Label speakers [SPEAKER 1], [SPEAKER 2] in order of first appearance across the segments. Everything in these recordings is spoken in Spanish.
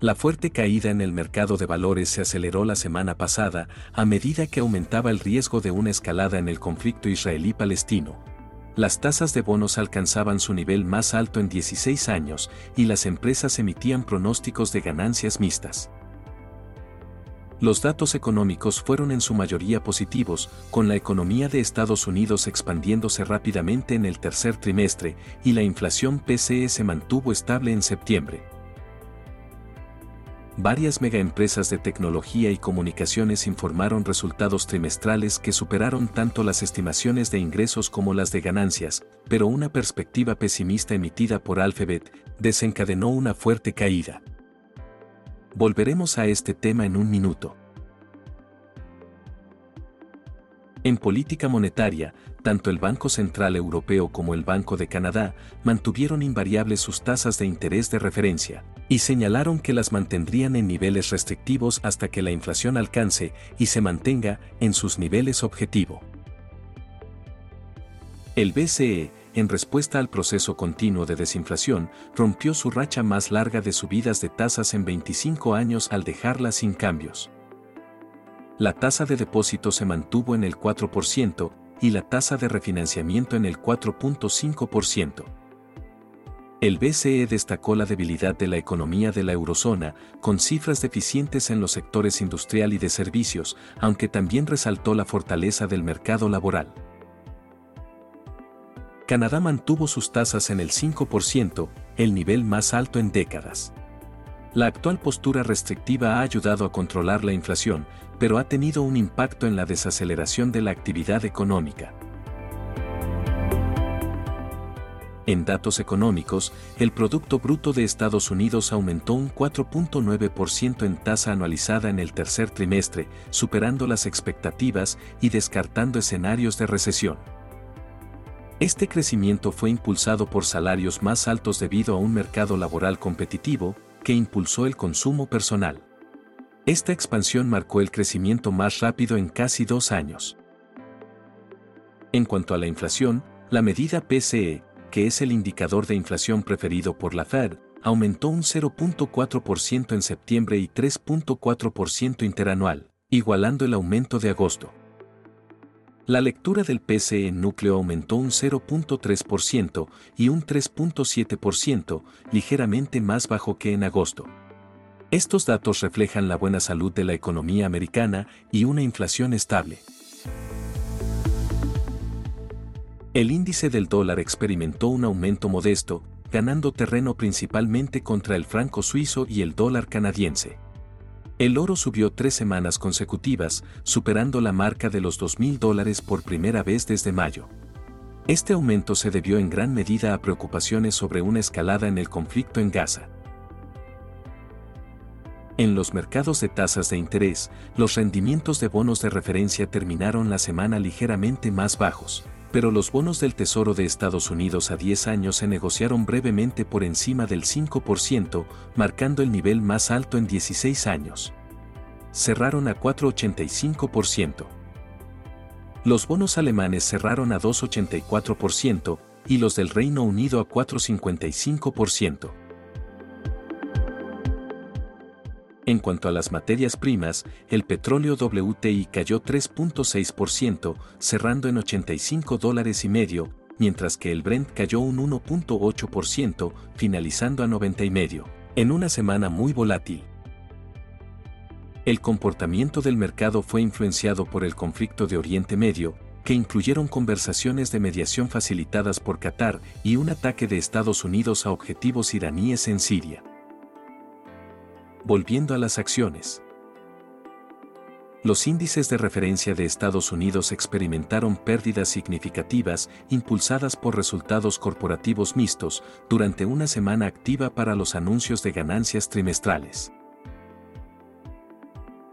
[SPEAKER 1] La fuerte caída en el mercado de valores se aceleró la semana pasada a medida que aumentaba el riesgo de una escalada en el conflicto israelí-palestino. Las tasas de bonos alcanzaban su nivel más alto en 16 años y las empresas emitían pronósticos de ganancias mixtas. Los datos económicos fueron en su mayoría positivos, con la economía de Estados Unidos expandiéndose rápidamente en el tercer trimestre y la inflación PCE se mantuvo estable en septiembre varias megaempresas de tecnología y comunicaciones informaron resultados trimestrales que superaron tanto las estimaciones de ingresos como las de ganancias, pero una perspectiva pesimista emitida por Alphabet desencadenó una fuerte caída. Volveremos a este tema en un minuto. En política monetaria, tanto el Banco Central Europeo como el Banco de Canadá mantuvieron invariables sus tasas de interés de referencia, y señalaron que las mantendrían en niveles restrictivos hasta que la inflación alcance y se mantenga en sus niveles objetivo. El BCE, en respuesta al proceso continuo de desinflación, rompió su racha más larga de subidas de tasas en 25 años al dejarla sin cambios la tasa de depósito se mantuvo en el 4% y la tasa de refinanciamiento en el 4.5%. El BCE destacó la debilidad de la economía de la eurozona, con cifras deficientes en los sectores industrial y de servicios, aunque también resaltó la fortaleza del mercado laboral. Canadá mantuvo sus tasas en el 5%, el nivel más alto en décadas. La actual postura restrictiva ha ayudado a controlar la inflación, pero ha tenido un impacto en la desaceleración de la actividad económica. En datos económicos, el Producto Bruto de Estados Unidos aumentó un 4.9% en tasa anualizada en el tercer trimestre, superando las expectativas y descartando escenarios de recesión. Este crecimiento fue impulsado por salarios más altos debido a un mercado laboral competitivo, que impulsó el consumo personal. Esta expansión marcó el crecimiento más rápido en casi dos años. En cuanto a la inflación, la medida PCE, que es el indicador de inflación preferido por la Fed, aumentó un 0.4% en septiembre y 3.4% interanual, igualando el aumento de agosto. La lectura del PCE en núcleo aumentó un 0.3% y un 3.7%, ligeramente más bajo que en agosto. Estos datos reflejan la buena salud de la economía americana y una inflación estable. El índice del dólar experimentó un aumento modesto, ganando terreno principalmente contra el franco suizo y el dólar canadiense. El oro subió tres semanas consecutivas, superando la marca de los 2.000 dólares por primera vez desde mayo. Este aumento se debió en gran medida a preocupaciones sobre una escalada en el conflicto en Gaza. En los mercados de tasas de interés, los rendimientos de bonos de referencia terminaron la semana ligeramente más bajos, pero los bonos del Tesoro de Estados Unidos a 10 años se negociaron brevemente por encima del 5%, marcando el nivel más alto en 16 años. Cerraron a 4,85%. Los bonos alemanes cerraron a 2,84% y los del Reino Unido a 4,55%. En cuanto a las materias primas, el petróleo WTI cayó 3.6%, cerrando en 85 dólares y medio, mientras que el Brent cayó un 1.8%, finalizando a 90 y medio, en una semana muy volátil. El comportamiento del mercado fue influenciado por el conflicto de Oriente Medio, que incluyeron conversaciones de mediación facilitadas por Qatar y un ataque de Estados Unidos a objetivos iraníes en Siria. Volviendo a las acciones. Los índices de referencia de Estados Unidos experimentaron pérdidas significativas impulsadas por resultados corporativos mixtos durante una semana activa para los anuncios de ganancias trimestrales.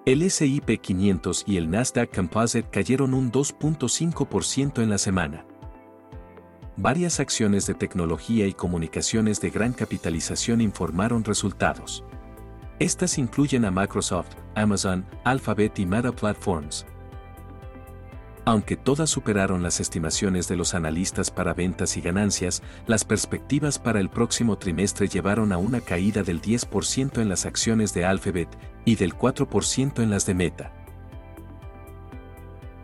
[SPEAKER 1] El SIP 500 y el Nasdaq Composite cayeron un 2.5% en la semana. Varias acciones de tecnología y comunicaciones de gran capitalización informaron resultados. Estas incluyen a Microsoft, Amazon, Alphabet y Meta Platforms. Aunque todas superaron las estimaciones de los analistas para ventas y ganancias, las perspectivas para el próximo trimestre llevaron a una caída del 10% en las acciones de Alphabet y del 4% en las de Meta.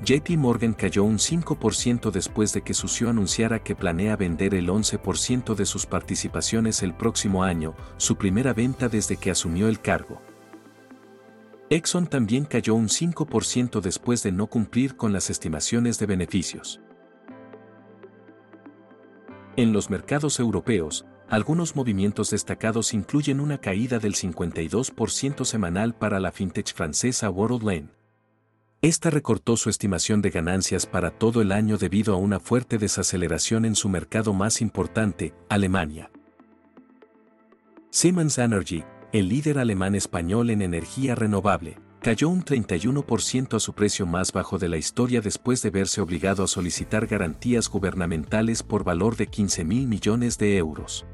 [SPEAKER 1] JP Morgan cayó un 5% después de que Sucio anunciara que planea vender el 11% de sus participaciones el próximo año, su primera venta desde que asumió el cargo. Exxon también cayó un 5% después de no cumplir con las estimaciones de beneficios. En los mercados europeos, algunos movimientos destacados incluyen una caída del 52% semanal para la fintech francesa Worldline. Esta recortó su estimación de ganancias para todo el año debido a una fuerte desaceleración en su mercado más importante, Alemania. Siemens Energy, el líder alemán español en energía renovable, cayó un 31% a su precio más bajo de la historia después de verse obligado a solicitar garantías gubernamentales por valor de 15 mil millones de euros.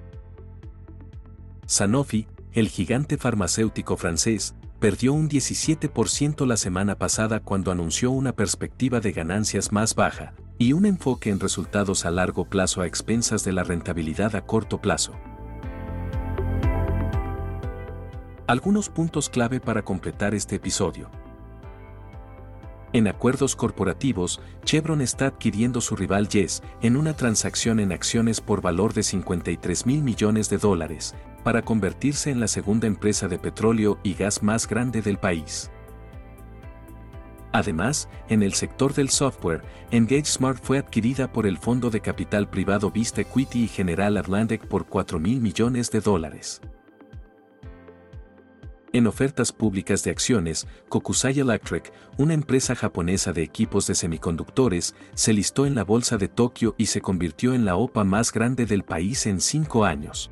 [SPEAKER 1] Sanofi, el gigante farmacéutico francés, perdió un 17% la semana pasada cuando anunció una perspectiva de ganancias más baja y un enfoque en resultados a largo plazo a expensas de la rentabilidad a corto plazo. Algunos puntos clave para completar este episodio. En acuerdos corporativos, Chevron está adquiriendo su rival Yes en una transacción en acciones por valor de 53 mil millones de dólares, para convertirse en la segunda empresa de petróleo y gas más grande del país. Además, en el sector del software, Engage Smart fue adquirida por el fondo de capital privado Vista Equity y General Atlantic por 4 mil millones de dólares. En ofertas públicas de acciones, Kokusai Electric, una empresa japonesa de equipos de semiconductores, se listó en la bolsa de Tokio y se convirtió en la OPA más grande del país en cinco años.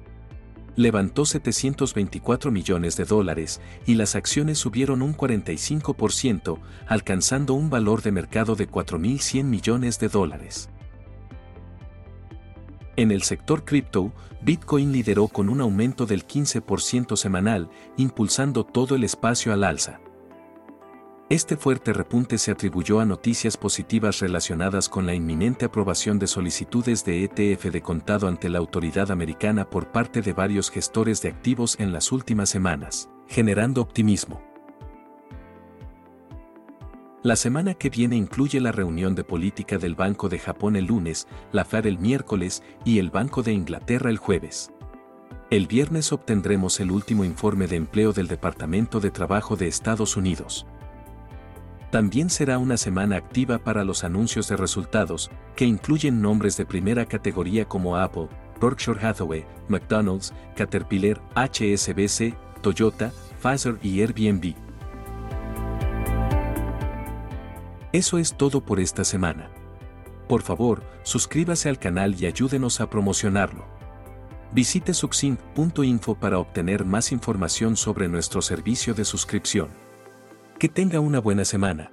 [SPEAKER 1] Levantó 724 millones de dólares y las acciones subieron un 45%, alcanzando un valor de mercado de 4.100 millones de dólares. En el sector cripto, Bitcoin lideró con un aumento del 15% semanal, impulsando todo el espacio al alza. Este fuerte repunte se atribuyó a noticias positivas relacionadas con la inminente aprobación de solicitudes de ETF de contado ante la autoridad americana por parte de varios gestores de activos en las últimas semanas, generando optimismo. La semana que viene incluye la reunión de política del Banco de Japón el lunes, la Fed el miércoles y el Banco de Inglaterra el jueves. El viernes obtendremos el último informe de empleo del Departamento de Trabajo de Estados Unidos. También será una semana activa para los anuncios de resultados, que incluyen nombres de primera categoría como Apple, Berkshire Hathaway, McDonald's, Caterpillar, HSBC, Toyota, Pfizer y Airbnb. Eso es todo por esta semana. Por favor, suscríbase al canal y ayúdenos a promocionarlo. Visite succint.info para obtener más información sobre nuestro servicio de suscripción. Que tenga una buena semana.